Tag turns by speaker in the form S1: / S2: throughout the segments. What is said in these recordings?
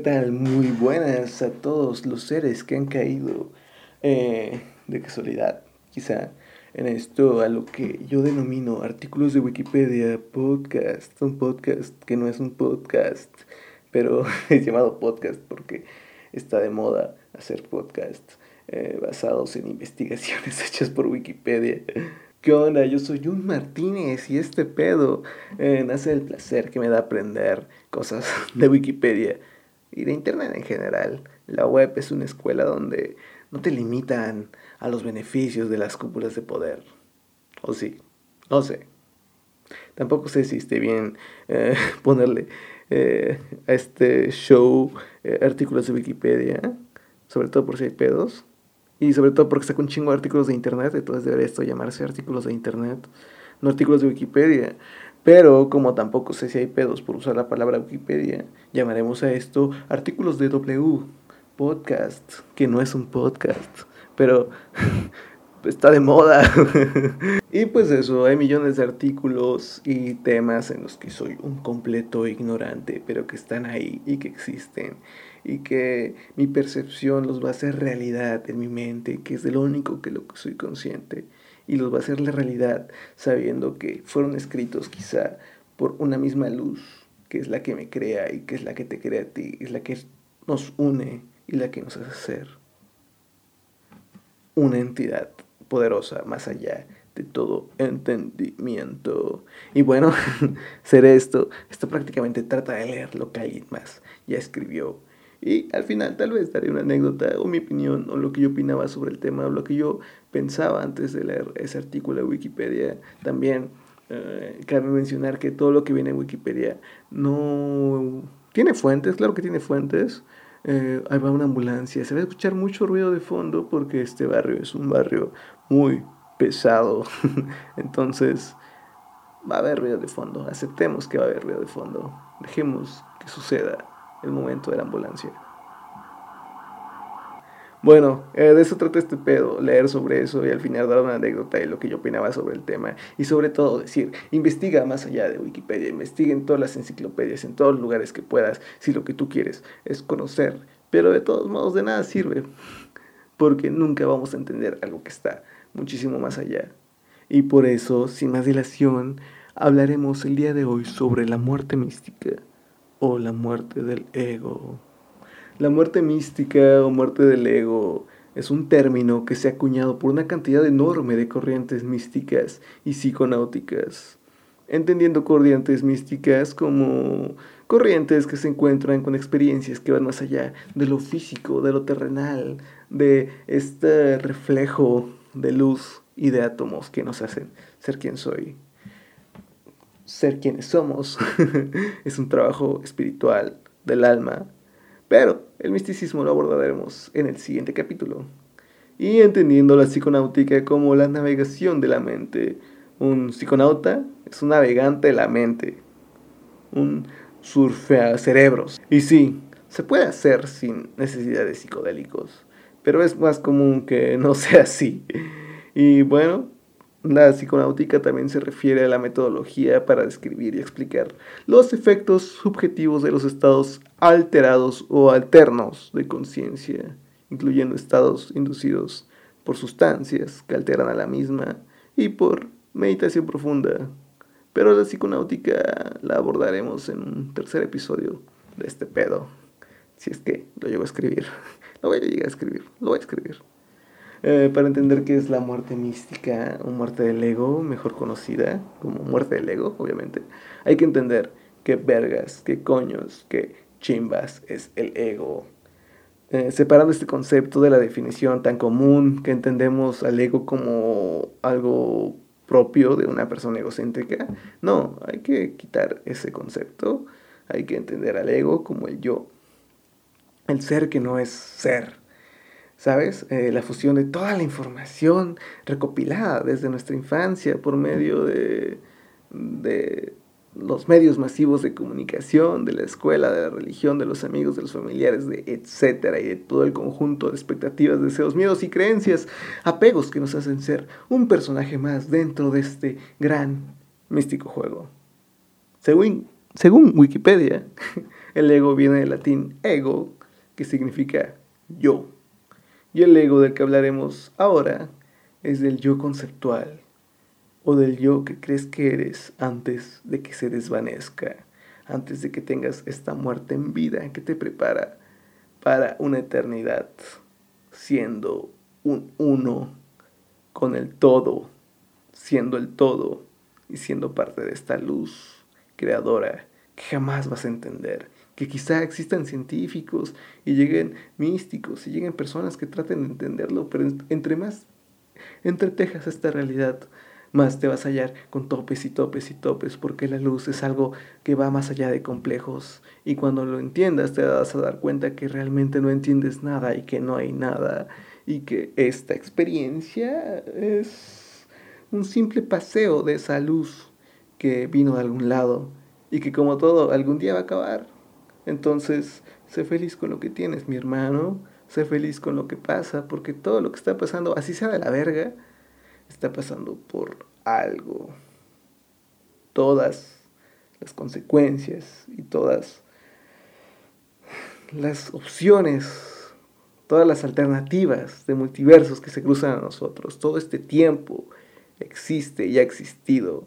S1: ¿Qué tal? Muy buenas a todos los seres que han caído eh, de casualidad, quizá, en esto a lo que yo denomino artículos de Wikipedia, podcast, un podcast que no es un podcast, pero es llamado podcast porque está de moda hacer podcasts eh, basados en investigaciones hechas por Wikipedia. ¿Qué onda? Yo soy Jun Martínez y este pedo eh, nace del placer que me da aprender cosas de Wikipedia y de Internet en general. La web es una escuela donde no te limitan a los beneficios de las cúpulas de poder. ¿O sí? No sé. Tampoco sé si esté bien eh, ponerle eh, a este show eh, artículos de Wikipedia, sobre todo por si hay pedos. Y sobre todo porque saco un chingo de artículos de internet, entonces debería esto llamarse artículos de internet, no artículos de Wikipedia. Pero como tampoco sé si hay pedos por usar la palabra Wikipedia, llamaremos a esto artículos de W, podcast, que no es un podcast, pero está de moda. y pues eso, hay millones de artículos y temas en los que soy un completo ignorante, pero que están ahí y que existen. Y que mi percepción los va a hacer realidad en mi mente, que es de lo único que lo que soy consciente y los va a hacer la realidad sabiendo que fueron escritos quizá por una misma luz, que es la que me crea y que es la que te crea a ti, es la que nos une y la que nos hace ser una entidad poderosa más allá de todo entendimiento. Y bueno, ser esto, esto prácticamente trata de leer lo que alguien más ya escribió y al final tal vez daré una anécdota o mi opinión o lo que yo opinaba sobre el tema o lo que yo pensaba antes de leer ese artículo de Wikipedia. También eh, cabe mencionar que todo lo que viene en Wikipedia no tiene fuentes, claro que tiene fuentes. Eh, ahí va una ambulancia, se va a escuchar mucho ruido de fondo porque este barrio es un barrio muy pesado. Entonces, va a haber ruido de fondo. Aceptemos que va a haber ruido de fondo. Dejemos que suceda el momento de la ambulancia. Bueno, eh, de eso trata este pedo, leer sobre eso y al final dar una anécdota de lo que yo opinaba sobre el tema. Y sobre todo decir, investiga más allá de Wikipedia, investiga en todas las enciclopedias, en todos los lugares que puedas, si lo que tú quieres es conocer. Pero de todos modos de nada sirve, porque nunca vamos a entender algo que está muchísimo más allá. Y por eso, sin más dilación, hablaremos el día de hoy sobre la muerte mística o la muerte del ego. La muerte mística o muerte del ego es un término que se ha acuñado por una cantidad enorme de corrientes místicas y psiconáuticas, entendiendo corrientes místicas como corrientes que se encuentran con experiencias que van más allá de lo físico, de lo terrenal, de este reflejo de luz y de átomos que nos hacen ser quien soy ser quienes somos. es un trabajo espiritual del alma. Pero el misticismo lo abordaremos en el siguiente capítulo. Y entendiendo la psiconáutica como la navegación de la mente. Un psiconauta es un navegante de la mente. Un surfea cerebros. Y sí, se puede hacer sin necesidad de psicodélicos. Pero es más común que no sea así. Y bueno, la psiconáutica también se refiere a la metodología para describir y explicar los efectos subjetivos de los estados alterados o alternos de conciencia, incluyendo estados inducidos por sustancias que alteran a la misma y por meditación profunda. Pero la psiconáutica la abordaremos en un tercer episodio de este pedo, si es que lo llego a escribir. Lo voy a llegar a escribir, lo voy a escribir. Eh, para entender qué es la muerte mística o muerte del ego, mejor conocida como muerte del ego, obviamente, hay que entender qué vergas, qué coños, qué chimbas es el ego. Eh, separando este concepto de la definición tan común que entendemos al ego como algo propio de una persona egocéntrica, no, hay que quitar ese concepto, hay que entender al ego como el yo, el ser que no es ser ¿sabes? Eh, la fusión de toda la información recopilada desde nuestra infancia por medio de, de los medios masivos de comunicación, de la escuela, de la religión, de los amigos, de los familiares, de etcétera, y de todo el conjunto de expectativas, deseos, miedos y creencias, apegos que nos hacen ser un personaje más dentro de este gran místico juego. Según, según Wikipedia, El ego viene del latín ego, que significa yo. Y el ego del que hablaremos ahora es del yo conceptual o del yo que crees que eres antes de que se desvanezca, antes de que tengas esta muerte en vida que te prepara para una eternidad, siendo un uno con el todo, siendo el todo y siendo parte de esta luz creadora que jamás vas a entender, que quizá existan científicos y lleguen místicos y lleguen personas que traten de entenderlo, pero entre más entretejas esta realidad, más te vas a hallar con topes y topes y topes, porque la luz es algo que va más allá de complejos. Y cuando lo entiendas te vas a dar cuenta que realmente no entiendes nada y que no hay nada. Y que esta experiencia es un simple paseo de esa luz que vino de algún lado y que como todo algún día va a acabar. Entonces, sé feliz con lo que tienes, mi hermano. Sé feliz con lo que pasa, porque todo lo que está pasando, así sea de la verga, está pasando por algo. Todas las consecuencias y todas las opciones, todas las alternativas de multiversos que se cruzan a nosotros, todo este tiempo existe y ha existido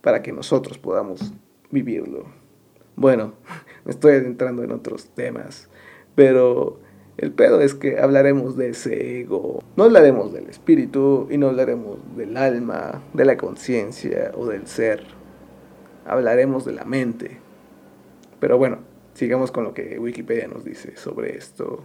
S1: para que nosotros podamos vivirlo. Bueno, me estoy adentrando en otros temas, pero el pedo es que hablaremos de ese ego. No hablaremos del espíritu y no hablaremos del alma, de la conciencia o del ser. Hablaremos de la mente. Pero bueno, sigamos con lo que Wikipedia nos dice sobre esto.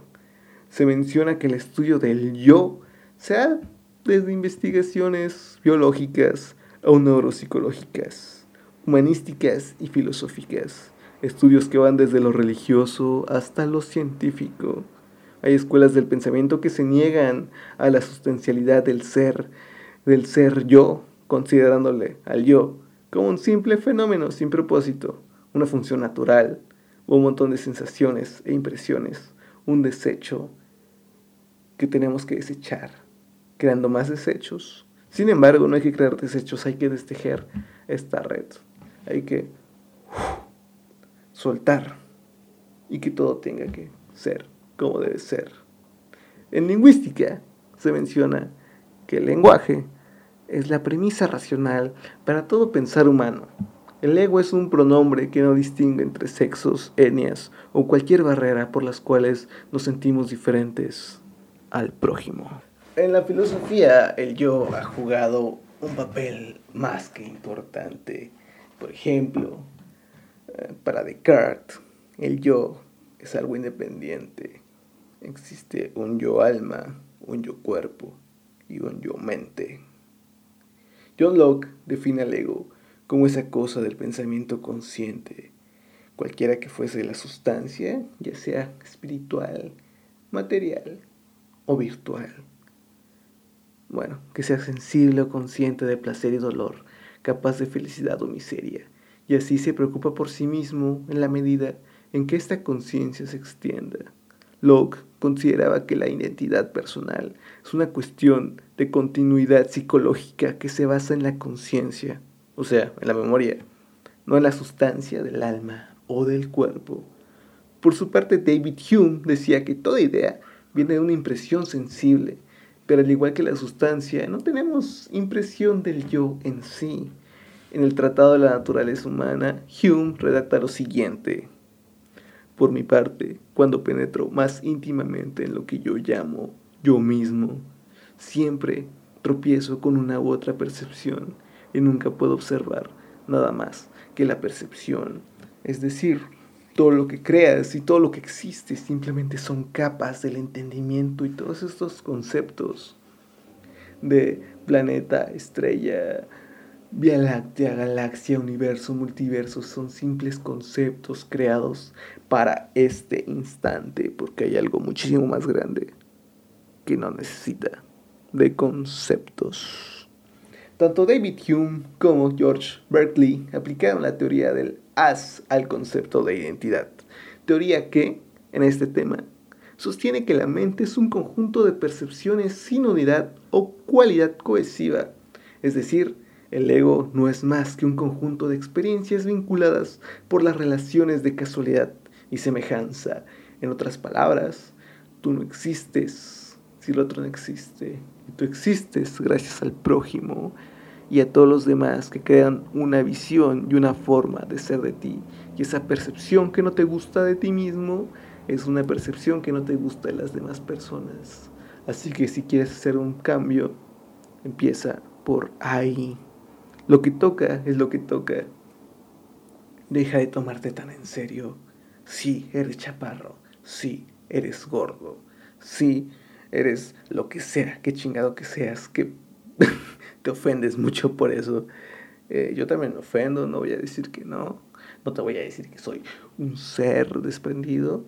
S1: Se menciona que el estudio del yo sea desde investigaciones biológicas o neuropsicológicas, humanísticas y filosóficas. Estudios que van desde lo religioso hasta lo científico hay escuelas del pensamiento que se niegan a la sustancialidad del ser, del ser yo, considerándole al yo como un simple fenómeno sin propósito, una función natural, o un montón de sensaciones e impresiones, un desecho que tenemos que desechar, creando más desechos. Sin embargo, no hay que crear desechos, hay que destejer esta red, hay que soltar y que todo tenga que ser como debe ser. En lingüística se menciona que el lenguaje es la premisa racional para todo pensar humano. El ego es un pronombre que no distingue entre sexos, etnias o cualquier barrera por las cuales nos sentimos diferentes al prójimo. En la filosofía, el yo ha jugado un papel más que importante. Por ejemplo, para Descartes, el yo es algo independiente, existe un yo alma, un yo cuerpo y un yo mente. John Locke define al ego como esa cosa del pensamiento consciente, cualquiera que fuese la sustancia, ya sea espiritual, material o virtual. Bueno, que sea sensible o consciente de placer y dolor, capaz de felicidad o miseria, y así se preocupa por sí mismo en la medida en que esta conciencia se extienda. Locke consideraba que la identidad personal es una cuestión de continuidad psicológica que se basa en la conciencia, o sea, en la memoria, no en la sustancia del alma o del cuerpo. Por su parte, David Hume decía que toda idea viene de una impresión sensible, pero al igual que la sustancia, no tenemos impresión del yo en sí. En el Tratado de la Naturaleza Humana, Hume redacta lo siguiente. Por mi parte, cuando penetro más íntimamente en lo que yo llamo yo mismo, siempre tropiezo con una u otra percepción y nunca puedo observar nada más que la percepción. Es decir, todo lo que creas y todo lo que existe simplemente son capas del entendimiento y todos estos conceptos de planeta, estrella, Vía Láctea, galaxia, universo, multiverso son simples conceptos creados para este instante, porque hay algo muchísimo más grande que no necesita de conceptos. Tanto David Hume como George Berkeley aplicaron la teoría del as al concepto de identidad, teoría que, en este tema, sostiene que la mente es un conjunto de percepciones sin unidad o cualidad cohesiva, es decir, El ego no es más que un conjunto de experiencias vinculadas por las relaciones de casualidad y semejanza. En otras palabras, tú no existes si el otro no existe. Y tú existes gracias al prójimo y a todos los demás que crean una visión y una forma de ser de ti. Y esa percepción que no te gusta de ti mismo es una percepción que no te gusta de las demás personas. Así que si quieres hacer un cambio, empieza por ahí. Lo que toca es lo que toca. Deja de tomarte tan en serio. Sí, eres chaparro. Sí, eres gordo. Sí, eres lo que sea, qué chingado que seas, que te ofendes mucho por eso. Eh, yo también me ofendo, no voy a decir que no. No te voy a decir que soy un ser desprendido.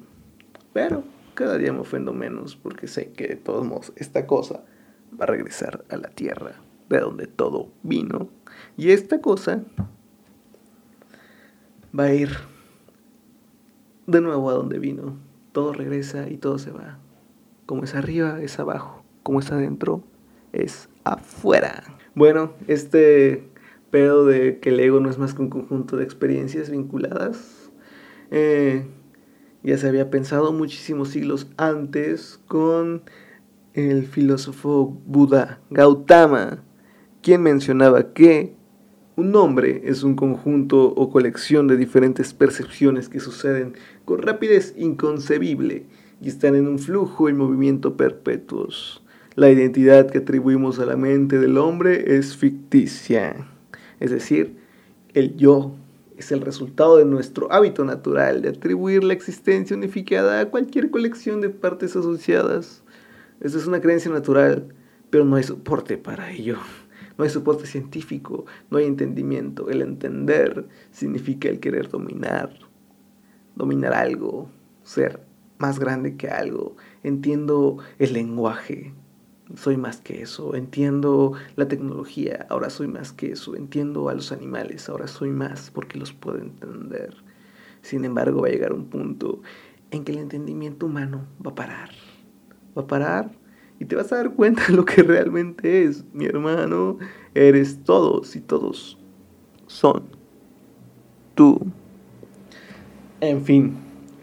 S1: Pero cada día me ofendo menos porque sé que de todos modos esta cosa va a regresar a la tierra de donde todo vino y esta cosa va a ir de nuevo a donde vino. Todo regresa y todo se va. Como es arriba, es abajo. Como es adentro, es afuera. Bueno, este pedo de que el ego no es más que un conjunto de experiencias vinculadas, eh, ya se había pensado muchísimos siglos antes con el filósofo Buda Gautama, quien mencionaba que un nombre es un conjunto o colección de diferentes percepciones que suceden con rapidez inconcebible y están en un flujo y movimiento perpetuos. La identidad que atribuimos a la mente del hombre es ficticia, es decir, el yo es el resultado de nuestro hábito natural de atribuir la existencia unificada a cualquier colección de partes asociadas. Esa es una creencia natural, pero no hay soporte para ello. No hay soporte científico, no hay entendimiento. El entender significa el querer dominar, dominar algo, ser más grande que algo. Entiendo el lenguaje, soy más que eso. Entiendo la tecnología, ahora soy más que eso. Entiendo a los animales, ahora soy más porque los puedo entender. Sin embargo, va a llegar un punto en que el entendimiento humano va a parar. Va a parar y te vas a dar cuenta de lo que realmente es. Mi hermano, eres todos y todos son tú. En fin,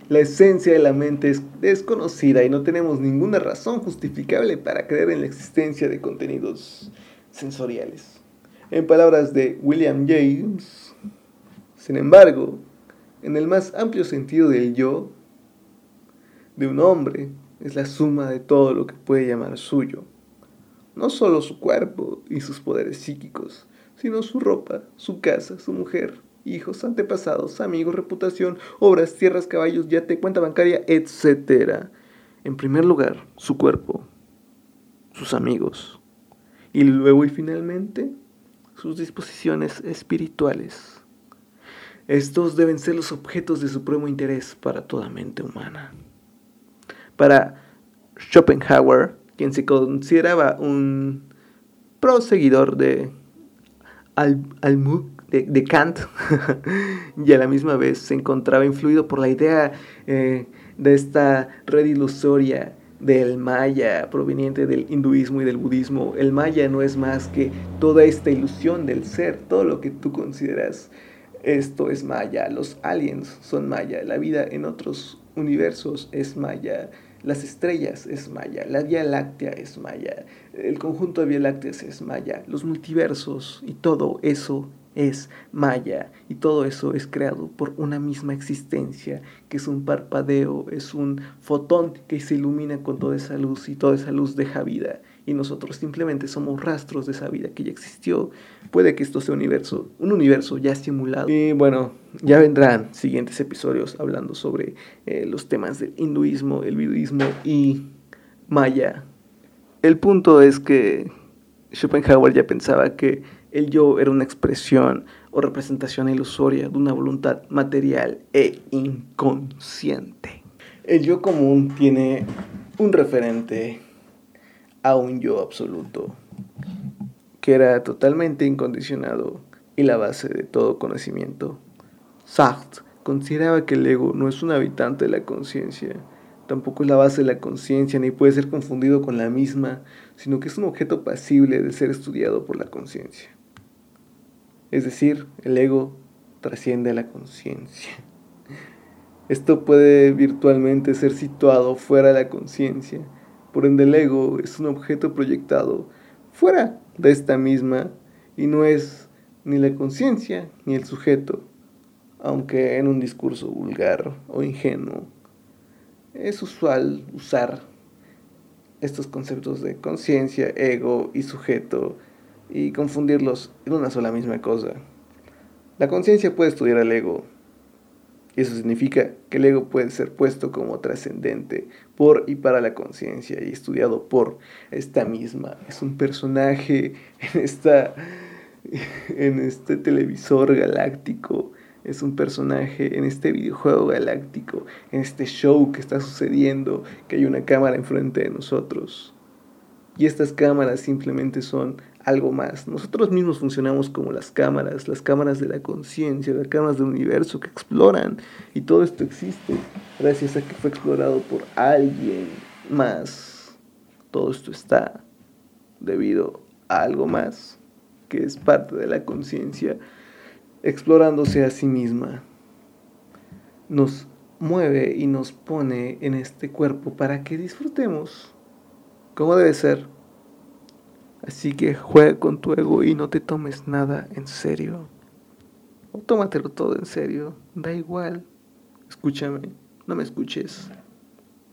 S1: la esencia de la mente es desconocida y no tenemos ninguna razón justificable para creer en la existencia de contenidos sensoriales. En palabras de William James, sin embargo, en el más amplio sentido del yo, de un hombre, es la suma de todo lo que puede llamar suyo. No solo su cuerpo y sus poderes psíquicos, sino su ropa, su casa, su mujer, hijos, antepasados, amigos, reputación, obras, tierras, caballos, yate, cuenta bancaria, etc. En primer lugar, su cuerpo, sus amigos. Y luego y finalmente, sus disposiciones espirituales. Estos deben ser los objetos de supremo interés para toda mente humana. Para Schopenhauer, quien se consideraba un proseguidor de Almuk de, Kant, y a la misma vez se encontraba influido por la idea eh, de esta red ilusoria del maya proveniente del hinduismo y del budismo. El maya no es más que toda esta ilusión del ser, todo lo que tú consideras esto es maya, los aliens son maya, la vida en otros universos es maya, las estrellas es Maya, la Vía Láctea es Maya, el conjunto de Vía Lácteas es Maya, los multiversos y todo eso es Maya y todo eso es creado por una misma existencia que es un parpadeo, es un fotón que se ilumina con toda esa luz y toda esa luz deja vida y nosotros simplemente somos rastros de esa vida que ya existió. Puede que esto sea un universo, un universo ya simulado. Y bueno, ya vendrán siguientes episodios hablando sobre eh, los temas del hinduismo, el budismo y Maya. El punto es que Schopenhauer ya pensaba que el yo era una expresión o representación ilusoria de una voluntad material e inconsciente. El yo común tiene un referente a un yo absoluto, que era totalmente incondicionado y la base de todo conocimiento. Sartre consideraba que el ego no es un habitante de la conciencia, tampoco es la base de la conciencia ni puede ser confundido con la misma, sino que es un objeto pasible de ser estudiado por la conciencia. Es decir, el ego trasciende a la conciencia. Esto puede virtualmente ser situado fuera de la conciencia. Por ende, el ego es un objeto proyectado fuera de esta misma y no es ni la conciencia ni el sujeto, aunque en un discurso vulgar o ingenuo es usual usar estos conceptos de conciencia, ego y sujeto y confundirlos en una sola misma cosa. La conciencia puede estudiar al ego, eso significa que el ego puede ser puesto como trascendente por y para la conciencia y estudiado por esta misma. Es un personaje en, esta, en este televisor galáctico es un personaje en este videojuego galáctico, en este show que está sucediendo, que hay una cámara enfrente de nosotros. Y estas cámaras simplemente son algo más. Nosotros mismos funcionamos como las cámaras, las cámaras de la conciencia, las cámaras del universo que exploran. Y todo esto existe gracias a que fue explorado por alguien más. Todo esto está debido a algo más que es parte de la conciencia explorándose a sí misma, nos mueve y nos pone en este cuerpo para que disfrutemos como debe ser. Así que juega con tu ego y no te tomes nada en serio. O tómatelo todo en serio, da igual. Escúchame, no me escuches.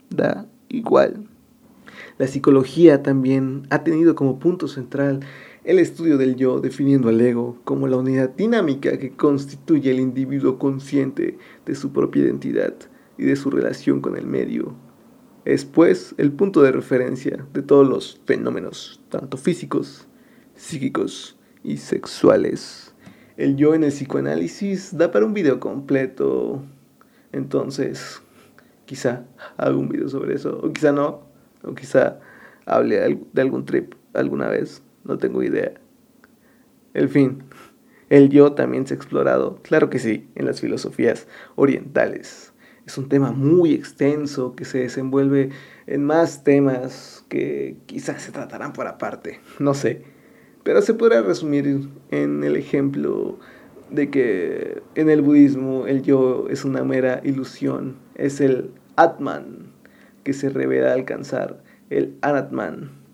S1: Da igual. La psicología también ha tenido como punto central el estudio del yo definiendo al ego como la unidad dinámica que constituye el individuo consciente de su propia identidad y de su relación con el medio. Es pues el punto de referencia de todos los fenómenos, tanto físicos, psíquicos y sexuales. El yo en el psicoanálisis da para un video completo. Entonces, quizá haga un video sobre eso, o quizá no, o quizá hable de algún trip alguna vez no tengo idea. El fin, el yo también se ha explorado, claro que sí, en las filosofías orientales. Es un tema muy extenso que se desenvuelve en más temas que quizás se tratarán por aparte, no sé. Pero se podrá resumir en el ejemplo de que en el budismo el yo es una mera ilusión, es el Atman que se revela alcanzar el Anatman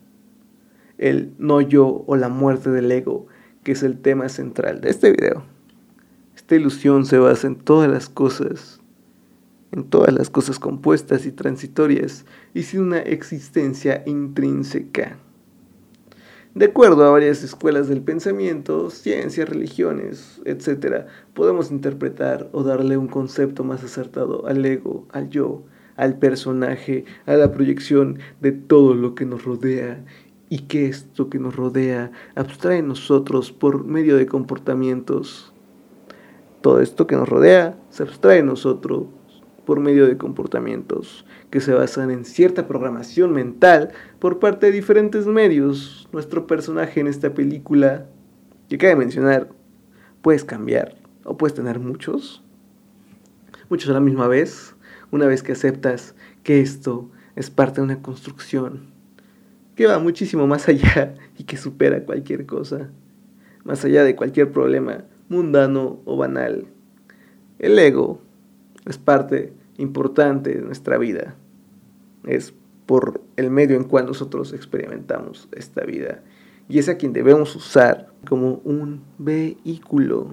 S1: el no yo o la muerte del ego, que es el tema central de este video. Esta ilusión se basa en todas las cosas, en todas las cosas compuestas y transitorias, y sin una existencia intrínseca. De acuerdo a varias escuelas del pensamiento, ciencias, religiones, etc., podemos interpretar o darle un concepto más acertado al ego, al yo, al personaje, a la proyección de todo lo que nos rodea y que esto que nos rodea abstrae nosotros por medio de comportamientos. Todo esto que nos rodea se abstrae nosotros por medio de comportamientos que se basan en cierta programación mental por parte de diferentes medios. Nuestro personaje en esta película, que cabe mencionar, puedes cambiar o puedes tener muchos, muchos a la misma vez, una vez que aceptas que esto es parte de una construcción que va muchísimo más allá y que supera cualquier cosa, más allá de cualquier problema mundano o banal. El ego es parte importante de nuestra vida, es por el medio en cual nosotros experimentamos esta vida y es a quien debemos usar como un vehículo,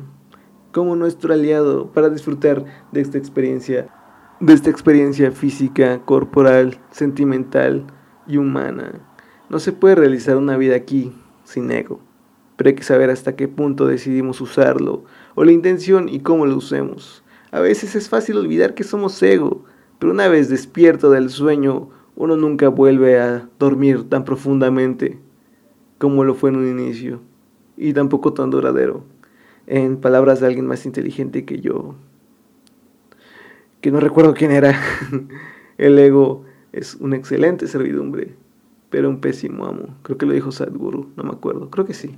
S1: como nuestro aliado para disfrutar de esta experiencia, de esta experiencia física, corporal, sentimental y humana. No se puede realizar una vida aquí sin ego, pero hay que saber hasta qué punto decidimos usarlo, o la intención y cómo lo usemos. A veces es fácil olvidar que somos ego, pero una vez despierto del sueño, uno nunca vuelve a dormir tan profundamente como lo fue en un inicio, y tampoco tan duradero, en palabras de alguien más inteligente que yo, que no recuerdo quién era. El ego es una excelente servidumbre pero un pésimo amo. Creo que lo dijo Sadhguru, no me acuerdo, creo que sí.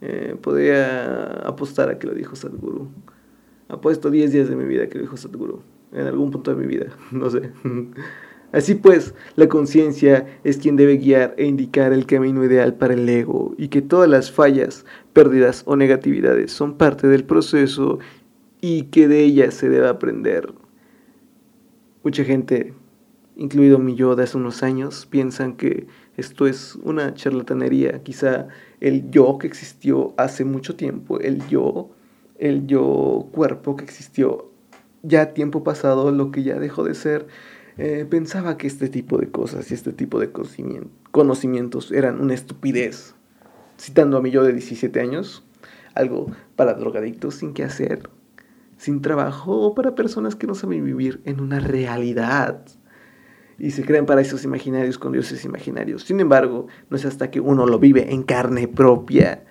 S1: Eh, podría apostar a que lo dijo Sadhguru. Apuesto 10 días de mi vida que lo dijo Sadhguru, en algún punto de mi vida, no sé. Así pues, la conciencia es quien debe guiar e indicar el camino ideal para el ego y que todas las fallas, pérdidas o negatividades son parte del proceso y que de ellas se debe aprender. Mucha gente, incluido mi yo de hace unos años, piensan que esto es una charlatanería. Quizá el yo que existió hace mucho tiempo, el yo, el yo cuerpo que existió ya tiempo pasado, lo que ya dejó de ser, eh, pensaba que este tipo de cosas y este tipo de conocimientos eran una estupidez. Citando a mi yo de 17 años, algo para drogadictos sin qué hacer, sin trabajo o para personas que no saben vivir en una realidad y se crean paraísos imaginarios con dioses imaginarios. Sin embargo, no es hasta que uno lo vive en carne propia,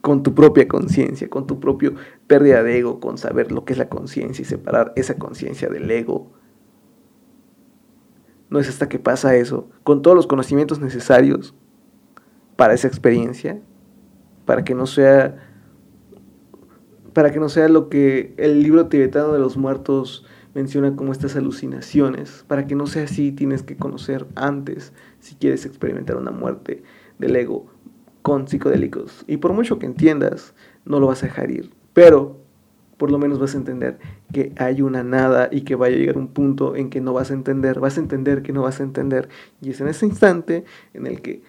S1: con tu propia conciencia, con tu propio pérdida de ego, con saber lo que es la conciencia y separar esa conciencia del ego, no es hasta que pasa eso, con todos los conocimientos necesarios para esa experiencia, para que no sea para que no sea lo que el libro tibetano de los muertos menciona como estas alucinaciones, para que no sea así tienes que conocer antes si quieres experimentar una muerte del ego con psicodélicos. Y por mucho que entiendas, no lo vas a dejar ir, pero por lo menos vas a entender que hay una nada y que va a llegar un punto en que no vas a entender, vas a entender que no vas a entender. Y es en ese instante en el que,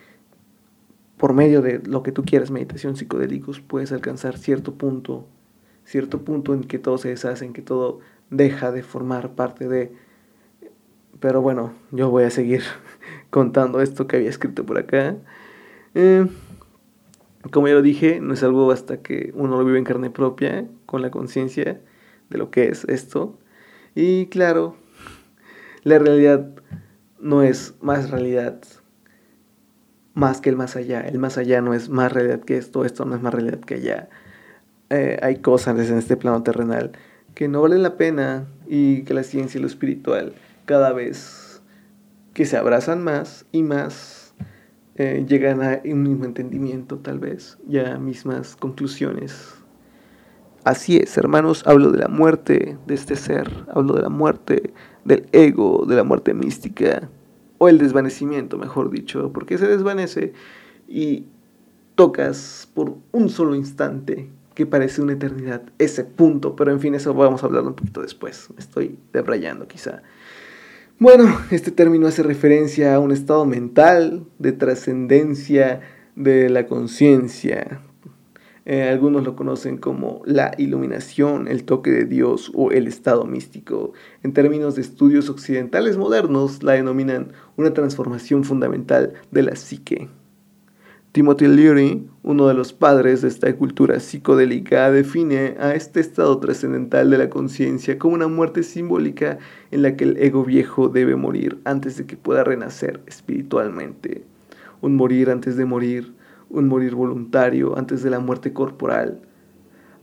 S1: por medio de lo que tú quieras, meditación psicodélicos, puedes alcanzar cierto punto, cierto punto en que todo se deshace, en que todo deja de formar parte de... Pero bueno, yo voy a seguir contando esto que había escrito por acá. Eh, como ya lo dije, no es algo hasta que uno lo vive en carne propia, con la conciencia de lo que es esto. Y claro, la realidad no es más realidad más que el más allá. El más allá no es más realidad que esto, esto no es más realidad que allá. Eh, hay cosas en este plano terrenal que no valen la pena y que la ciencia y lo espiritual cada vez que se abrazan más y más eh, llegan a un mismo entendimiento tal vez, ya mismas conclusiones. Así es, hermanos, hablo de la muerte de este ser, hablo de la muerte del ego, de la muerte mística, o el desvanecimiento, mejor dicho, porque se desvanece y tocas por un solo instante que parece una eternidad, ese punto, pero en fin, eso vamos a hablar un poquito después, estoy debrayando quizá. Bueno, este término hace referencia a un estado mental de trascendencia de la conciencia. Eh, algunos lo conocen como la iluminación, el toque de Dios o el estado místico. En términos de estudios occidentales modernos, la denominan una transformación fundamental de la psique. Timothy Leary, uno de los padres de esta cultura psicodélica, define a este estado trascendental de la conciencia como una muerte simbólica en la que el ego viejo debe morir antes de que pueda renacer espiritualmente. Un morir antes de morir, un morir voluntario antes de la muerte corporal,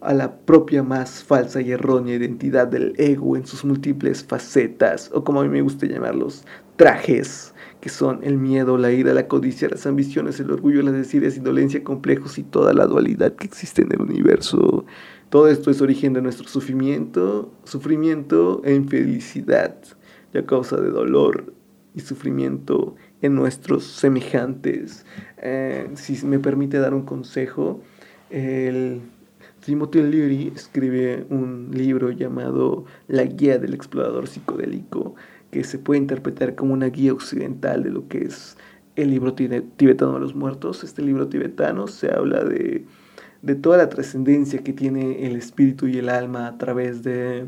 S1: a la propia más falsa y errónea identidad del ego en sus múltiples facetas, o como a mí me gusta llamarlos, trajes que son el miedo, la ira, la codicia, las ambiciones, el orgullo, las desidias, indolencia, complejos y toda la dualidad que existe en el universo. Todo esto es origen de nuestro sufrimiento, sufrimiento e infelicidad, y a causa de dolor y sufrimiento en nuestros semejantes. Eh, si me permite dar un consejo, el Timothy Leary escribe un libro llamado La Guía del Explorador Psicodélico que se puede interpretar como una guía occidental de lo que es el libro tibetano de los muertos. Este libro tibetano se habla de, toda la trascendencia que tiene el espíritu y el alma a través de,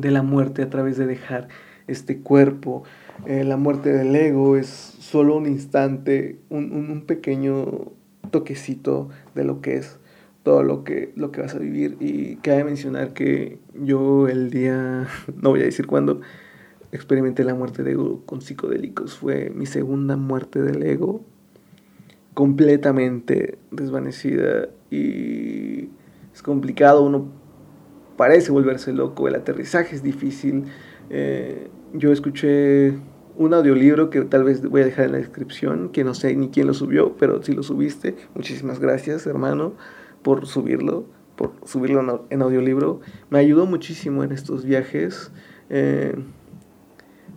S1: la muerte, a través de dejar este cuerpo. Eh, la muerte del ego es solo un instante, un, un, pequeño toquecito de lo que es todo lo que, lo que vas a vivir. Y cabe mencionar que yo el día, no voy a decir cuándo, experimenté la muerte de ego con psicodélicos. Fue mi segunda muerte del ego, completamente desvanecida y es complicado. Uno parece volverse loco, el aterrizaje es difícil. Eh, yo escuché un audiolibro que tal vez voy a dejar en la descripción, que no sé ni quién lo subió, pero si lo subiste, muchísimas gracias hermano por subirlo, por subirlo en audiolibro. Me ayudó muchísimo en estos viajes. Eh,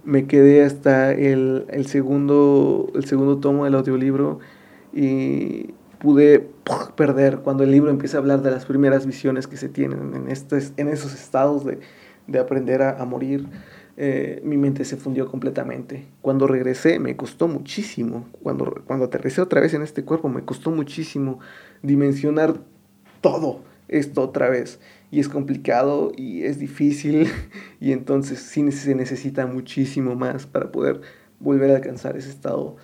S1: me quedé hasta el, el, segundo, el segundo tomo del audiolibro y pude perder cuando el libro empieza a hablar de las primeras visiones que se tienen en, estos, en esos estados de, de aprender a, a morir. Eh, mi mente se fundió completamente. Cuando regresé me costó muchísimo. Cuando, cuando aterricé otra vez en este cuerpo me costó muchísimo dimensionar todo esto otra vez. Y es complicado y es difícil y entonces sí se necesita muchísimo más para poder volver a alcanzar ese estado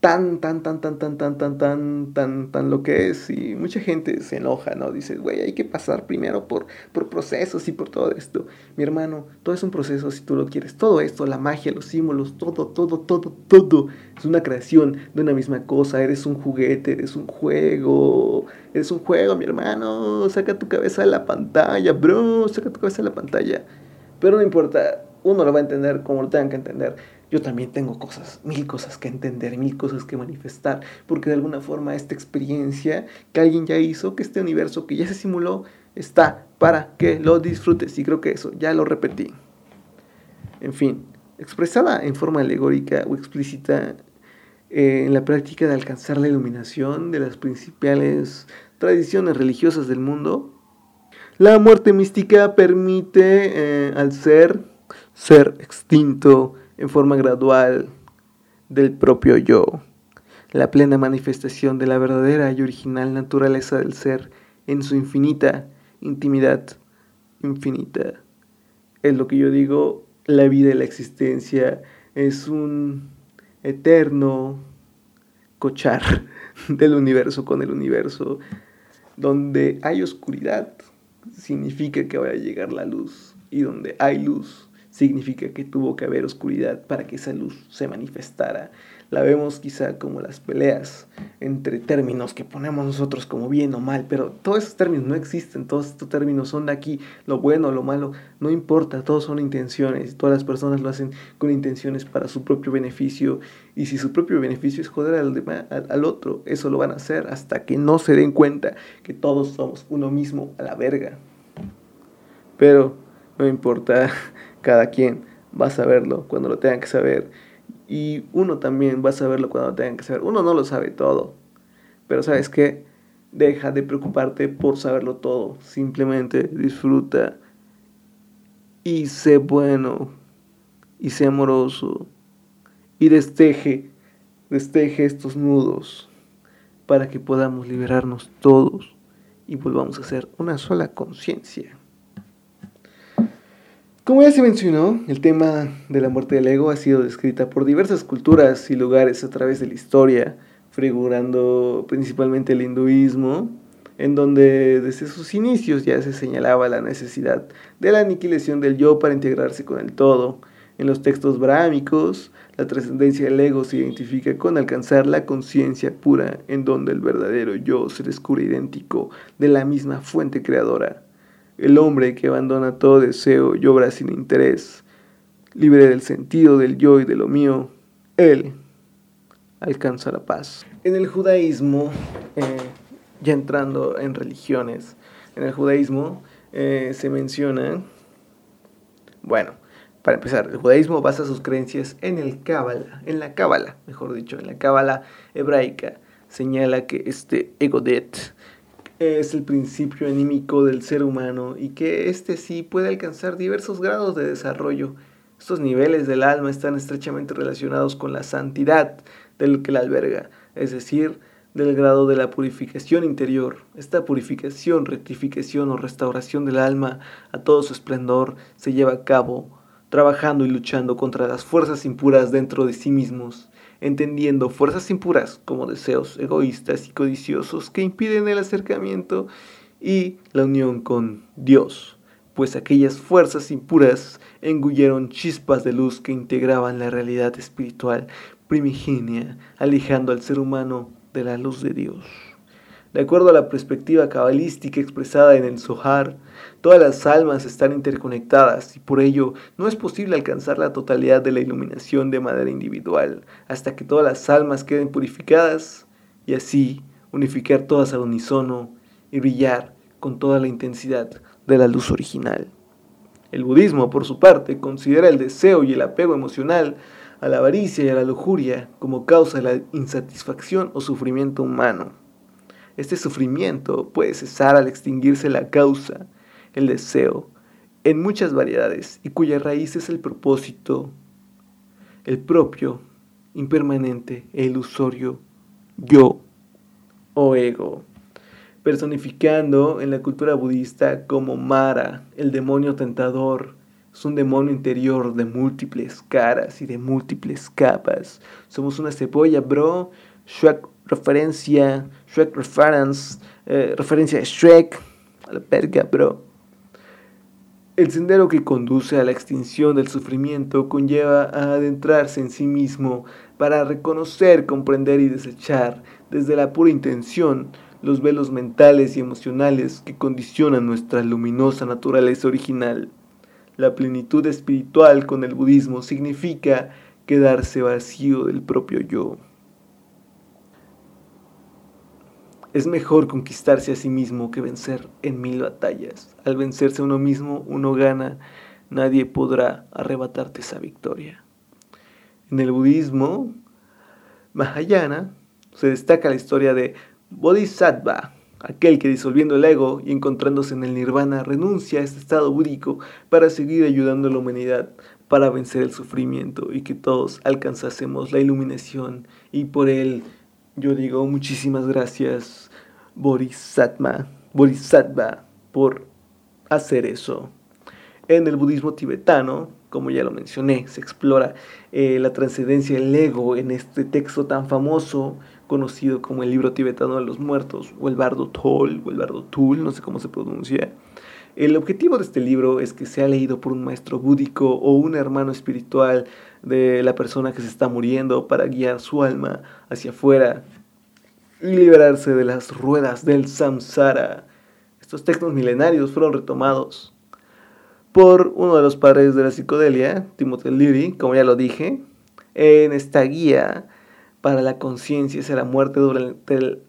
S1: tan, tan, tan, tan, tan, tan, tan, tan, tan, tan lo que es. Y mucha gente se enoja, ¿no? Dice, güey, hay que pasar primero por, por procesos y por todo esto. Mi hermano, todo es un proceso si tú lo quieres. Todo esto, la magia, los símbolos, todo, todo, todo, todo. Es una creación de una misma cosa. Eres un juguete, eres un juego. Eres un juego, mi hermano. Saca tu cabeza de la pantalla, bro. Saca tu cabeza de la pantalla. Pero no importa, uno lo va a entender como lo tengan que entender yo también tengo cosas, mil cosas que entender, mil cosas que manifestar, porque de alguna forma esta experiencia que alguien ya hizo, que este universo que ya se simuló, está para que lo disfrutes. Y creo que eso ya lo repetí. En fin, expresada en forma alegórica o explícita eh, en la práctica de alcanzar la iluminación de las principales tradiciones religiosas del mundo, la muerte mística permite eh, al ser ser extinto en forma gradual del propio yo, la plena manifestación de la verdadera y original naturaleza del ser en su infinita intimidad infinita. Es lo que yo digo, la vida y la existencia es un eterno cochar del universo con el universo, donde hay oscuridad, significa que va a llegar la luz, y donde hay luz, significa que tuvo que haber oscuridad para que esa luz se manifestara. La vemos quizá como las peleas entre términos que ponemos nosotros como bien o mal, pero todos esos términos no existen, todos estos términos son de aquí, lo bueno, lo malo, no importa, todos son intenciones, todas las personas lo hacen con intenciones para su propio beneficio, y si su propio beneficio es joder al, al, al otro, eso lo van a hacer hasta que no se den cuenta que todos somos uno mismo a la verga. Pero no importa cada quien va a saberlo cuando lo tenga que saber. Y uno también va a saberlo cuando lo tenga que saber. Uno no lo sabe todo. Pero sabes qué? Deja de preocuparte por saberlo todo. Simplemente disfruta. Y sé bueno. Y sé amoroso. Y desteje. Desteje estos nudos. Para que podamos liberarnos todos. Y volvamos a ser una sola conciencia. Como ya se mencionó, el tema de la muerte del ego ha sido descrita por diversas culturas y lugares a través de la historia, figurando principalmente el hinduismo, en donde desde sus inicios ya se señalaba la necesidad de la aniquilación del yo para integrarse con el todo. En los textos brámicos, la trascendencia del ego se identifica con alcanzar la conciencia pura, en donde el verdadero yo se descubre idéntico de la misma fuente creadora. El hombre que abandona todo deseo y obra sin interés, libre del sentido del yo y de lo mío, él alcanza la paz. En el judaísmo, eh, ya entrando en religiones, en el judaísmo eh, se menciona, bueno, para empezar, el judaísmo basa sus creencias en el Cábala, en la Cábala, mejor dicho, en la Cábala hebraica. Señala que este Egodet es el principio anímico del ser humano y que éste sí puede alcanzar diversos grados de desarrollo. Estos niveles del alma están estrechamente relacionados con la santidad del que la alberga, es decir, del grado de la purificación interior. Esta purificación, rectificación o restauración del alma a todo su esplendor se lleva a cabo trabajando y luchando contra las fuerzas impuras dentro de sí mismos entendiendo fuerzas impuras como deseos egoístas y codiciosos que impiden el acercamiento y la unión con Dios, pues aquellas fuerzas impuras engulleron chispas de luz que integraban la realidad espiritual primigenia, alejando al ser humano de la luz de Dios. De acuerdo a la perspectiva cabalística expresada en el Zohar, todas las almas están interconectadas y por ello no es posible alcanzar la totalidad de la iluminación de manera individual hasta que todas las almas queden purificadas y así unificar todas al unísono y brillar con toda la intensidad de la luz original. El budismo, por su parte, considera el deseo y el apego emocional a la avaricia y a la lujuria como causa de la insatisfacción o sufrimiento humano. Este sufrimiento puede cesar al extinguirse la causa, el deseo, en muchas variedades y cuya raíz es el propósito, el propio, impermanente e ilusorio yo o ego, personificando en la cultura budista como Mara, el demonio tentador. Es un demonio interior de múltiples caras y de múltiples capas. Somos una cebolla, bro. Shrek referencia, Shrek reference, eh, referencia a Shrek, a la perga, bro. El sendero que conduce a la extinción del sufrimiento conlleva a adentrarse en sí mismo para reconocer, comprender y desechar desde la pura intención los velos mentales y emocionales que condicionan nuestra luminosa naturaleza original. La plenitud espiritual con el budismo significa quedarse vacío del propio yo. Es mejor conquistarse a sí mismo que vencer en mil batallas. Al vencerse a uno mismo, uno gana. Nadie podrá arrebatarte esa victoria. En el budismo Mahayana se destaca la historia de Bodhisattva, aquel que disolviendo el ego y encontrándose en el nirvana renuncia a este estado búdico para seguir ayudando a la humanidad para vencer el sufrimiento y que todos alcanzásemos la iluminación y por él yo digo muchísimas gracias Bodhisattva, Bodhisattva por hacer eso. En el budismo tibetano, como ya lo mencioné, se explora eh, la trascendencia del ego en este texto tan famoso conocido como el libro tibetano de los muertos, o el bardo Tol, o el bardo Tul, no sé cómo se pronuncia. El objetivo de este libro es que sea leído por un maestro búdico o un hermano espiritual de la persona que se está muriendo para guiar su alma hacia afuera y liberarse de las ruedas del samsara. Estos textos milenarios fueron retomados por uno de los padres de la psicodelia, Timothy Leary, como ya lo dije, en esta guía para la conciencia hacia la muerte durante el,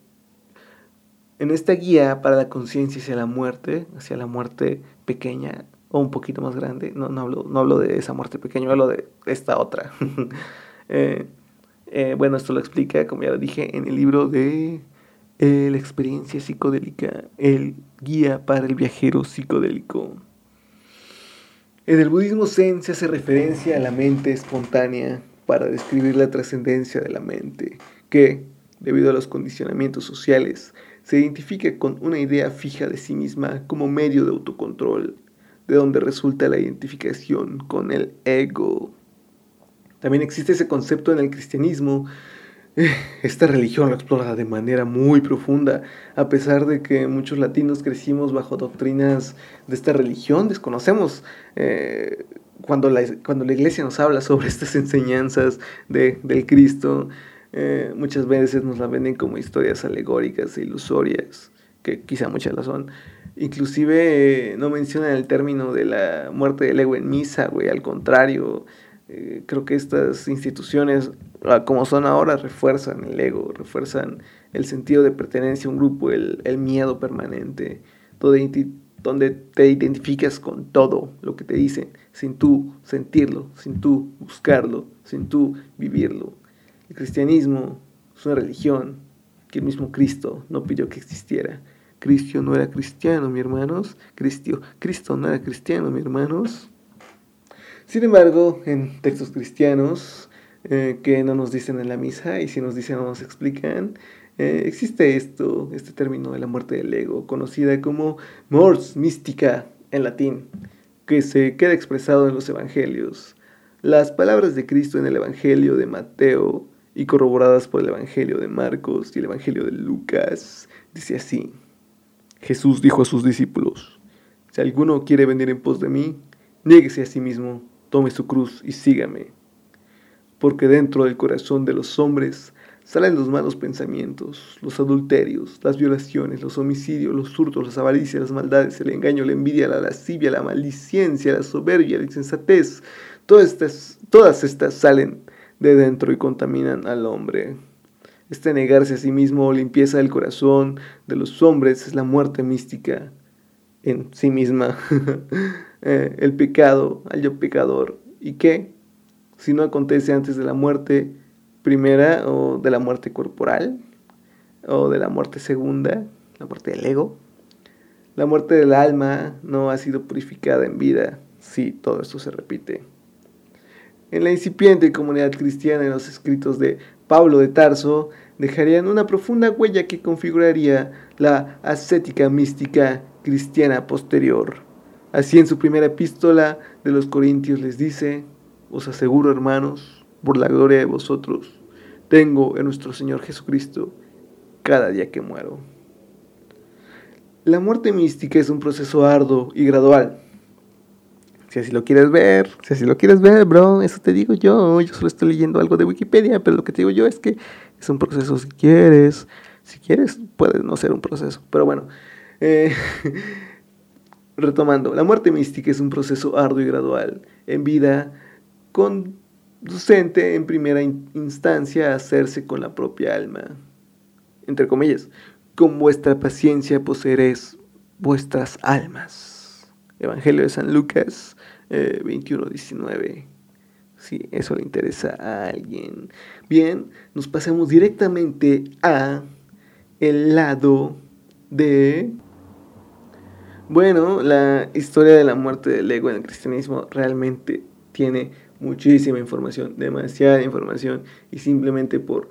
S1: en esta guía para la conciencia hacia la muerte, hacia la muerte pequeña o un poquito más grande, no, no, hablo, no hablo de esa muerte pequeña, hablo de esta otra. eh, eh, bueno, esto lo explica, como ya lo dije, en el libro de eh, La experiencia psicodélica, el guía para el viajero psicodélico. En el budismo zen se hace referencia a la mente espontánea para describir la trascendencia de la mente, que, debido a los condicionamientos sociales, se identifica con una idea fija de sí misma como medio de autocontrol, de donde resulta la identificación con el ego. También existe ese concepto en el cristianismo. Esta religión lo explora de manera muy profunda, a pesar de que muchos latinos crecimos bajo doctrinas de esta religión, desconocemos eh, cuando, la, cuando la iglesia nos habla sobre estas enseñanzas de, del Cristo, eh, muchas veces nos la venden como historias alegóricas e ilusorias, que quizá muchas las son. Inclusive eh, no mencionan el término de la muerte del ego en misa, güey, al contrario, eh, creo que estas instituciones, ah, como son ahora, refuerzan el ego, refuerzan el sentido de pertenencia a un grupo, el, miedo permanente, donde, donde te identificas con todo lo que te dicen, sin tú sentirlo, sin tú buscarlo, sin tú vivirlo. El cristianismo es una religión que el mismo Cristo no pidió que existiera. Cristo no era cristiano, mi hermanos. Cristo, Cristo no era cristiano, mi hermanos. Sin embargo, en textos cristianos eh, que no nos dicen en la misa y si nos dicen no nos explican, eh, existe esto, este término de la muerte del ego, conocida como mors mística en latín, que se queda expresado en los evangelios. Las palabras de Cristo en el Evangelio de Mateo y corroboradas por el Evangelio de Marcos y el Evangelio de Lucas, dice así. Jesús dijo a sus discípulos, si alguno quiere venir en pos de mí, niéguese a sí mismo tome su cruz y sígame. Porque dentro del corazón de los hombres salen los malos pensamientos, los adulterios, las violaciones, los homicidios, los hurtos, las avaricias, las maldades, el engaño, la envidia, la lascivia, la malicidencia, la soberbia, la insensatez. Todas estas, todas estas salen de dentro y contaminan al hombre. Este negarse a sí mismo o limpieza del corazón de los hombres es la muerte mística en sí misma. eh, el pecado al yo pecador. ¿Y qué? Si no acontece antes de la muerte primera o de la muerte corporal o de la muerte segunda, la muerte del ego. La muerte del alma no ha sido purificada en vida. Sí, todo esto se repite. En la incipiente comunidad cristiana en los escritos de Pablo de Tarso dejarían una profunda huella que configuraría la ascética mística cristiana posterior. Así en su primera epístola de los Corintios les dice, os aseguro hermanos, por la gloria de vosotros, tengo en nuestro Señor Jesucristo cada día que muero. La muerte mística es un proceso arduo y gradual. Si así lo quieres ver, si así lo quieres ver, bro, eso te digo yo. Yo solo estoy leyendo algo de Wikipedia, pero lo que te digo yo es que es un proceso si quieres. Si quieres, puede no ser un proceso. Pero bueno, eh, retomando, la muerte mística es un proceso arduo y gradual en vida conducente en primera instancia a hacerse con la propia alma. Entre comillas, con vuestra paciencia poseeréis vuestras almas. Evangelio de San Lucas eh, 21, 19. Si eso le interesa a alguien. Bien, nos pasamos directamente a el lado de... Bueno, la historia de la muerte del ego en el cristianismo realmente tiene muchísima información, demasiada información, y simplemente por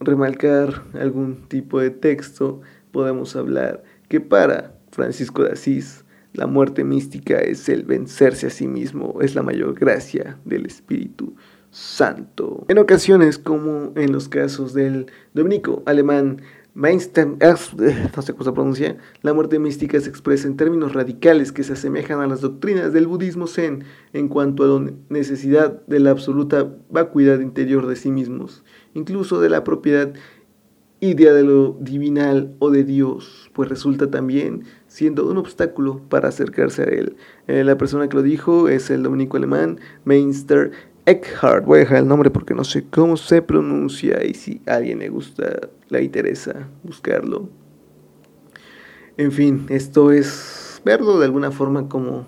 S1: remarcar algún tipo de texto, podemos hablar que para Francisco de Asís, la muerte mística es el vencerse a sí mismo, es la mayor gracia del Espíritu Santo. En ocasiones, como en los casos del dominico alemán Mainstein, eh, no sé cómo se pronuncia, la muerte mística se expresa en términos radicales que se asemejan a las doctrinas del budismo zen en cuanto a la necesidad de la absoluta vacuidad interior de sí mismos, incluso de la propiedad idea de lo divinal o de Dios, pues resulta también siendo un obstáculo para acercarse a él. Eh, la persona que lo dijo es el dominico alemán Meister Eckhart. Voy a dejar el nombre porque no sé cómo se pronuncia y si a alguien le gusta, le interesa buscarlo. En fin, esto es verlo de alguna forma como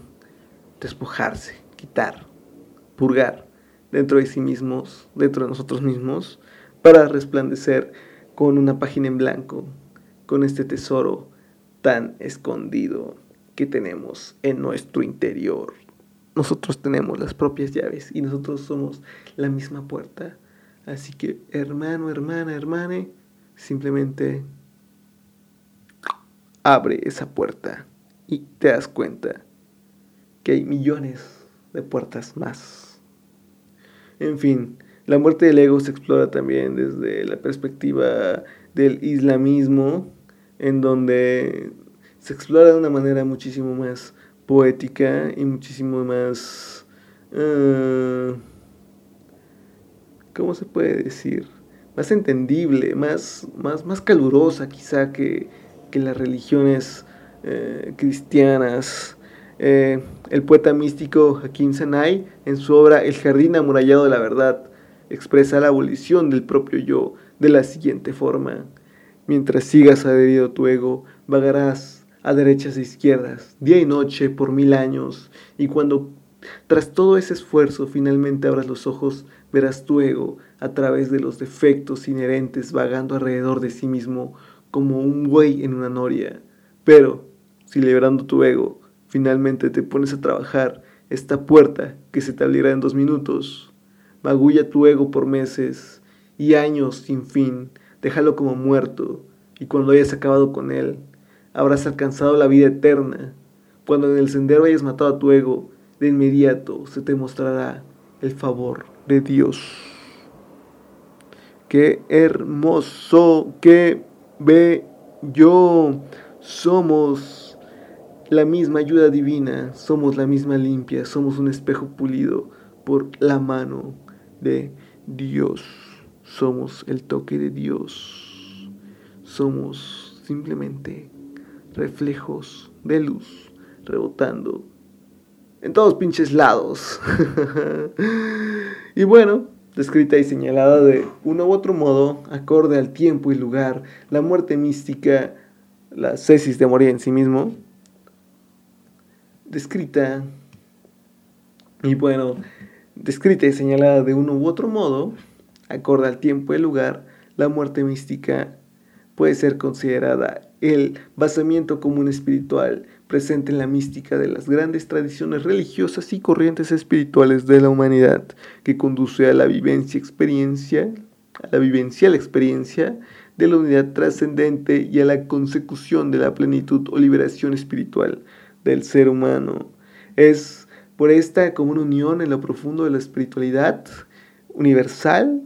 S1: despojarse, quitar, purgar dentro de sí mismos, dentro de nosotros mismos, para resplandecer con una página en blanco, con este tesoro tan escondido que tenemos en nuestro interior nosotros tenemos las propias llaves y nosotros somos la misma puerta. Así que hermano, hermana, hermane, simplemente abre esa puerta y te das cuenta que hay millones de puertas más. En fin, la muerte del ego se explora también desde la perspectiva del islamismo, en donde se explora de una manera muchísimo más poética y muchísimo más... Uh, ¿Cómo se puede decir? Más entendible, más, más, más calurosa quizá que, que las religiones eh, cristianas. Eh, el poeta místico Hakim Sanay, en su obra El jardín amurallado de la verdad, expresa la abolición del propio yo de la siguiente forma. Mientras sigas adherido a tu ego, vagarás a derechas e izquierdas, día y noche, por mil años, y cuando tras todo ese esfuerzo finalmente abras los ojos, verás tu ego a través de los defectos inherentes vagando alrededor de sí mismo como un buey en una noria. Pero, si liberando tu ego, finalmente te pones a trabajar esta puerta que se te abrirá en dos minutos, magulla tu ego por meses y años sin fin, déjalo como muerto, y cuando hayas acabado con él, habrás alcanzado la vida eterna. Cuando en el sendero hayas matado a tu ego, de inmediato se te mostrará el favor de Dios. Qué hermoso, qué bello. Somos la misma ayuda divina, somos la misma limpia, somos un espejo pulido por la mano de Dios. Somos el toque de Dios. Somos simplemente reflejos de luz rebotando en todos pinches lados. y bueno, descrita y señalada de uno u otro modo, acorde al tiempo y lugar, la muerte mística, la cesis de morir en sí mismo, descrita y bueno, descrita y señalada de uno u otro modo, acorde al tiempo y lugar, la muerte mística puede ser considerada el basamiento común espiritual presente en la mística de las grandes tradiciones religiosas y corrientes espirituales de la humanidad, que conduce a la vivencia experiencia, a la vivencial experiencia de la unidad trascendente y a la consecución de la plenitud o liberación espiritual del ser humano. Es por esta común unión en lo profundo de la espiritualidad universal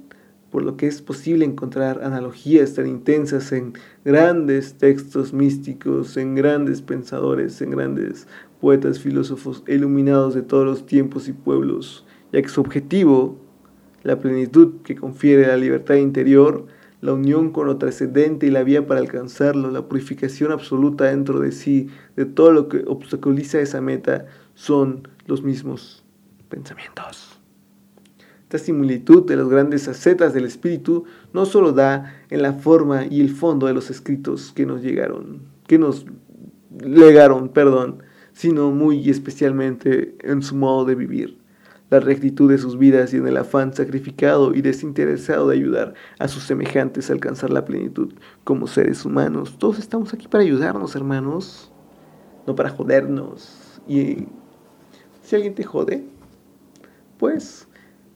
S1: por lo que es posible encontrar analogías tan intensas en grandes textos místicos, en grandes pensadores, en grandes poetas, filósofos iluminados de todos los tiempos y pueblos, ya que su objetivo, la plenitud que confiere la libertad interior, la unión con lo trascendente y la vía para alcanzarlo, la purificación absoluta dentro de sí, de todo lo que obstaculiza esa meta, son los mismos pensamientos. Esta similitud de las grandes acetas del espíritu no solo da en la forma y el fondo de los escritos que nos llegaron, que nos legaron, perdón, sino muy especialmente en su modo de vivir, la rectitud de sus vidas y en el afán sacrificado y desinteresado de ayudar a sus semejantes a alcanzar la plenitud como seres humanos. Todos estamos aquí para ayudarnos, hermanos, no para jodernos. Y si alguien te jode, pues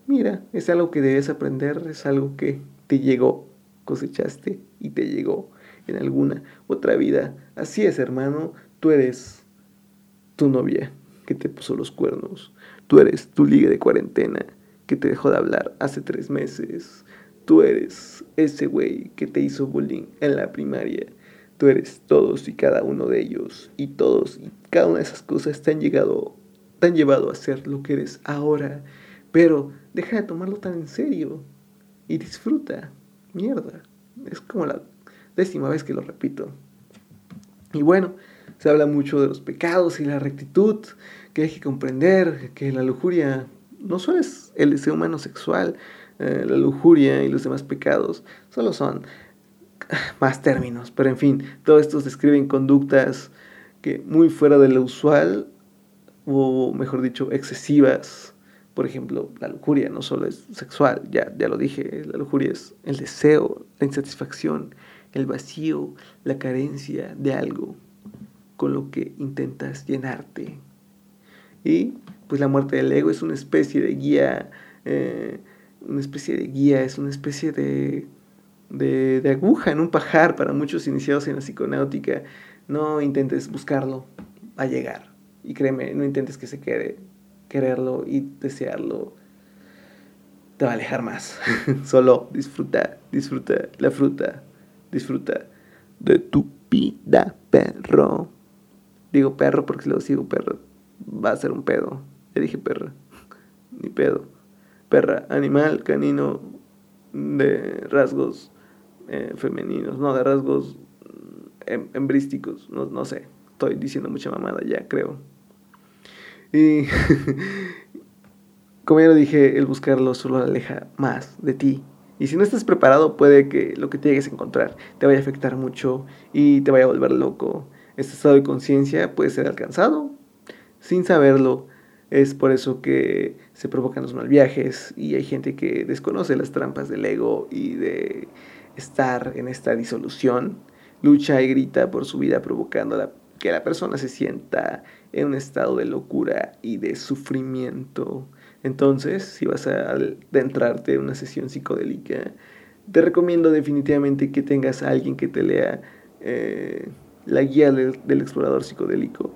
S1: mira, es algo que debes aprender, es algo que te llegó, cosechaste y te llegó en alguna otra vida. Así es, hermano, tú eres tu novia que te puso los cuernos, tú eres tu liga de cuarentena que te dejó de hablar hace tres meses, tú eres ese güey que te hizo bullying en la primaria. Tú eres todos y cada uno de ellos, y todos y cada una de esas cosas te han llegado, te han llevado a ser lo que eres ahora. Pero deja de tomarlo tan en serio y disfruta. Mierda. Es como la décima vez que lo repito. Y bueno, se habla mucho de los pecados y la rectitud, que hay que comprender que la lujuria no solo es el deseo humano sexual, eh, la lujuria y los demás pecados solo son más términos, pero en fin, todo esto describen conductas que muy fuera de lo usual, o mejor dicho, excesivas, por ejemplo, la lujuria no solo es sexual, ya, ya lo dije, la lujuria es el deseo, la insatisfacción, el vacío, la carencia de algo con lo que intentas llenarte. Y pues la muerte del ego es una especie de guía, eh, una especie de guía, es una especie de, de, aguja en un pajar para muchos iniciados en la psiconáutica. No intentes buscarlo, va a llegar. Y créeme, no intentes que se quede quererlo y desearlo te va a alejar más. Solo disfruta, disfruta la fruta, disfruta de tu vida, perro. Digo perro porque si lo sigo perro va a ser un pedo. Ya dije perra, ni pedo. Perra, animal, canino, de rasgos eh, femeninos, no, de rasgos em, embrísticos, no, no sé. Estoy diciendo mucha mamada ya, creo. Y como ya lo dije, el buscarlo solo aleja más de ti. Y si no estás preparado, puede que lo que te llegues a encontrar te vaya a afectar mucho y te vaya a volver loco. Este estado de conciencia puede ser alcanzado sin saberlo. Es por eso que se provocan los mal viajes y hay gente que desconoce las trampas del ego y de estar en esta disolución. Lucha y grita por su vida provocando que la persona se sienta en un estado de locura y de sufrimiento. Entonces, si vas a adentrarte en una sesión psicodélica, te recomiendo definitivamente que tengas a alguien que te lea eh, la guía del, explorador psicodélico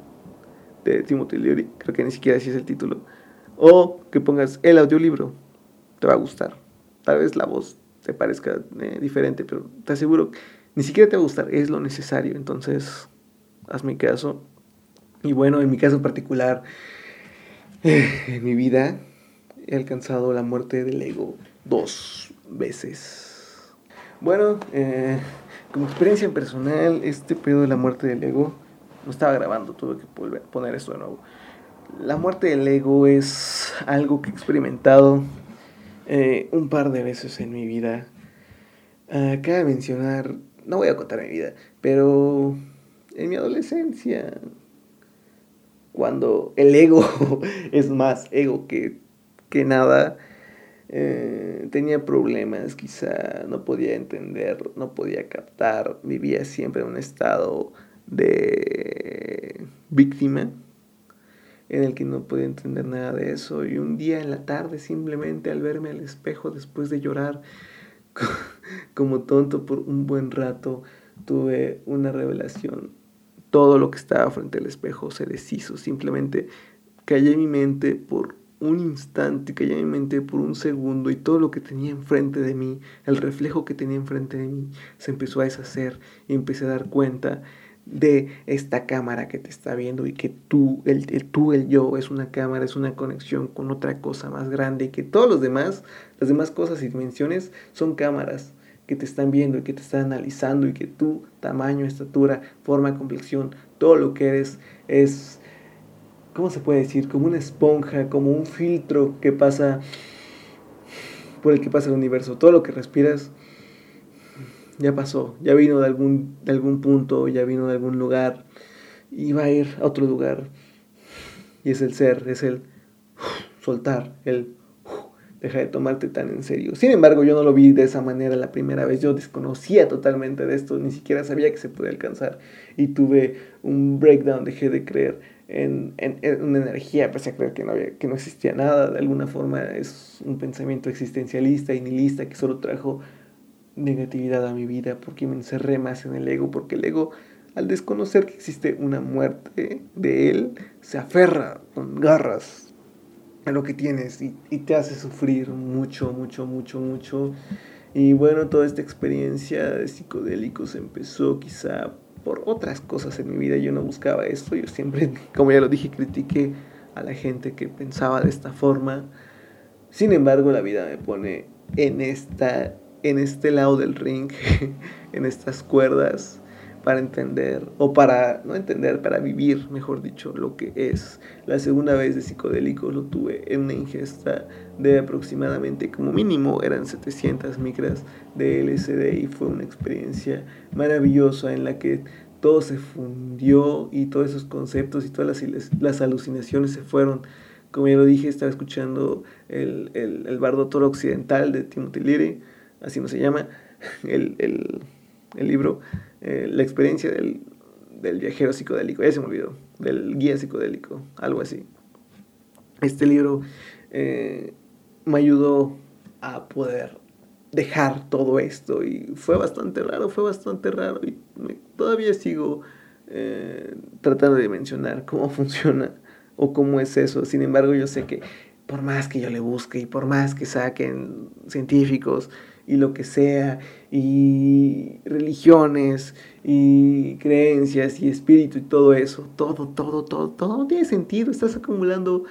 S1: de Timothy Leary, creo que ni siquiera así es el título, o que pongas el audiolibro, te va a gustar. Tal vez la voz te parezca eh, diferente, pero te aseguro, ni siquiera te va a gustar, es lo necesario. Entonces, hazme caso. Y bueno, en mi caso particular, en mi vida he alcanzado la muerte del ego dos veces. Bueno, eh, como experiencia personal, este pedo de la muerte del ego, no estaba grabando, tuve que volver poner esto de nuevo. La muerte del ego es algo que he experimentado eh, un par de veces en mi vida. Uh, cabe mencionar, no voy a contar mi vida, pero en mi adolescencia, cuando el ego es más ego que, que nada, eh, tenía problemas, quizá no podía entender, no podía captar, vivía siempre en un estado de víctima en el que no podía entender nada de eso. Y un día en la tarde simplemente al verme al espejo después de llorar como tonto por un buen rato tuve una revelación todo lo que estaba frente al espejo se deshizo simplemente callé mi mente por un instante, callé mi mente por un segundo y todo lo que tenía enfrente de mí, el reflejo que tenía enfrente de mí, se empezó a deshacer y empecé a dar cuenta de esta cámara que te está viendo y que tú, el, tú, el yo, es una cámara, es una conexión con otra cosa más grande y que todos los demás, las demás cosas y dimensiones son cámaras que te están viendo y que te están analizando y que tu tamaño, estatura, forma, complexión, todo lo que eres es, ¿cómo se puede decir? Como una esponja, como un filtro que pasa por el que pasa el universo. Todo lo que respiras ya pasó, ya vino de algún, de algún punto, ya vino de algún lugar y va a ir a otro lugar. Y es el ser, es el soltar, el deja de tomarte tan en serio. Sin embargo, yo no lo vi de esa manera la primera vez. Yo desconocía totalmente de esto, ni siquiera sabía que se podía alcanzar. Y tuve un breakdown, dejé de creer en, en, una energía, empecé a creer que no, había, que no existía nada. De alguna forma es un pensamiento existencialista y nihilista que solo trajo negatividad a mi vida, porque me encerré más en el ego, porque el ego, al desconocer que existe una muerte de él, se aferra con garras a lo que tienes y, y te hace sufrir mucho, mucho, mucho, mucho. Y bueno, toda esta experiencia de psicodélicos empezó quizá por otras cosas en mi vida. Yo no buscaba esto, yo siempre, como ya lo dije, critiqué a la gente que pensaba de esta forma. Sin embargo, la vida me pone en esta en este lado del ring, en estas cuerdas, para entender, o para, no entender, para vivir, mejor dicho, lo que es. La segunda vez de psicodélicos lo tuve en una ingesta de aproximadamente, como mínimo, eran 700 micras de LSD y fue una experiencia maravillosa en la que todo se fundió y todos esos conceptos y todas las, las alucinaciones se fueron. Como ya lo dije, estaba escuchando el, el, el bardo toro occidental de Timothy Leary así no se llama el, libro, eh, la experiencia del, viajero psicodélico, ya se me olvidó, del guía psicodélico, algo así. Este libro eh, me ayudó a poder dejar todo esto y fue bastante raro, fue bastante raro y todavía sigo eh, tratando de mencionar cómo funciona o cómo es eso. Sin embargo, yo sé que por más que yo le busque y por más que saquen científicos y lo que sea, y religiones, y creencias, y espíritu, y todo eso, todo, todo, todo, todo no tiene sentido, estás acumulando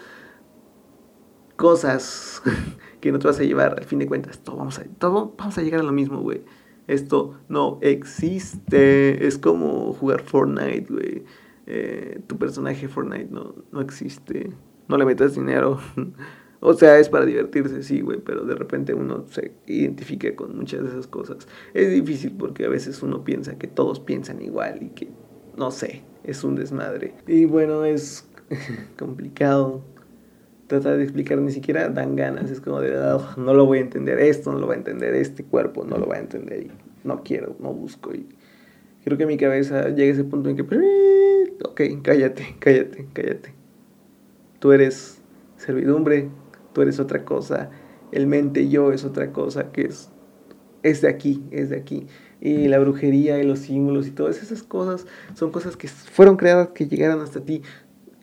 S1: cosas que no te vas a llevar, al fin de cuentas, todo vamos a, todo vamos a llegar a lo mismo, güey. Esto no existe, es como jugar Fortnite, güey. Eh, tu personaje Fortnite no, no existe, no le metas dinero. O sea, es para divertirse, sí, güey, pero de repente uno se identifica con muchas de esas cosas. Es difícil porque a veces uno piensa que todos piensan igual y que, no sé, es un desmadre. Y bueno, es complicado tratar de explicar, ni siquiera dan ganas, es como de, ah, no lo voy a entender, esto no lo va a entender, este cuerpo no lo va a entender y no quiero, no busco. Y creo que mi cabeza llega a ese punto en que, ok, cállate, cállate, cállate. Tú eres servidumbre, tú eres otra cosa, el mente yo es otra cosa que es, es de aquí, es de aquí. Y la brujería y los símbolos y todas esas cosas son cosas que fueron creadas, que llegaron hasta ti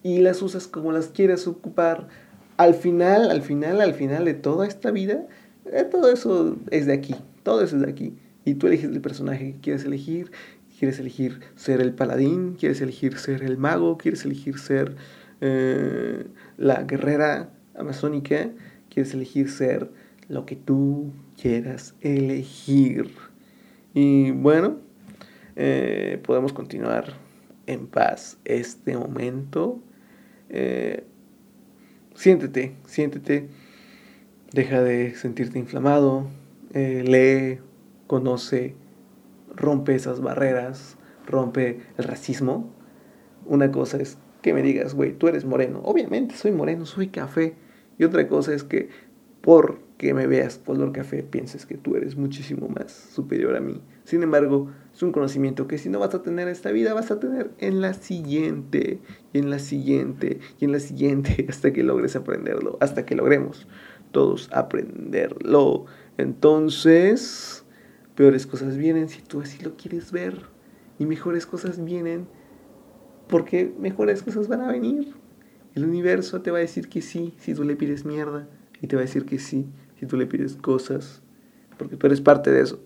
S1: y las usas como las quieres ocupar. Al final, al final, al final de toda esta vida, eh, todo eso es de aquí, todo eso es de aquí. Y tú eliges el personaje que quieres elegir, quieres elegir ser el paladín, quieres elegir ser el mago, quieres elegir ser eh, la guerrera, amazónica, quieres elegir ser lo que tú quieras elegir. Y bueno, eh, podemos continuar en paz este momento. Eh, siéntete, siéntete, deja de sentirte inflamado, eh, lee, conoce, rompe esas barreras, rompe el racismo. Una cosa es que me digas, güey, tú eres moreno. Obviamente soy moreno, soy café. Y otra cosa es que porque me veas color café pienses que tú eres muchísimo más superior a mí. Sin embargo, es un conocimiento que si no vas a tener esta vida, vas a tener en la siguiente, y en la siguiente, y en la siguiente, hasta que logres aprenderlo, hasta que logremos todos aprenderlo. Entonces, peores cosas vienen si tú así lo quieres ver, y mejores cosas vienen porque mejores cosas van a venir. El universo te va a decir que sí si tú le pides mierda. Y te va a decir que sí si tú le pides cosas. Porque tú eres parte de eso.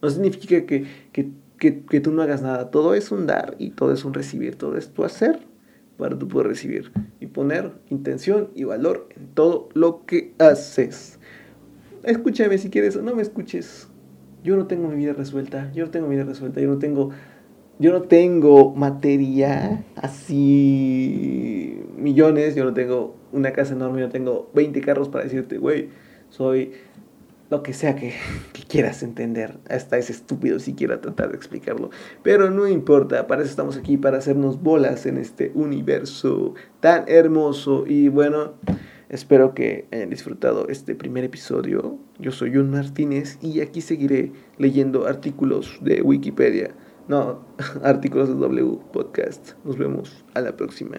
S1: No significa que, que, que, tú no hagas nada. Todo es un dar y todo es un recibir. Todo es tu hacer para tú poder recibir. Y poner intención y valor en todo lo que haces. Escúchame si quieres o no me escuches. Yo no tengo mi vida resuelta. Yo no tengo mi vida resuelta. Yo no tengo yo no tengo materia así millones, yo no tengo una casa enorme, yo no tengo 20 carros para decirte, güey, soy lo que sea que, quieras entender. Hasta es estúpido si quiera tratar de explicarlo. Pero no importa, para eso estamos aquí, para hacernos bolas en este universo tan hermoso. Y bueno, espero que hayan disfrutado este primer episodio. Yo soy John Martínez y aquí seguiré leyendo artículos de Wikipedia no, artículos de W Podcast. Nos vemos a la próxima.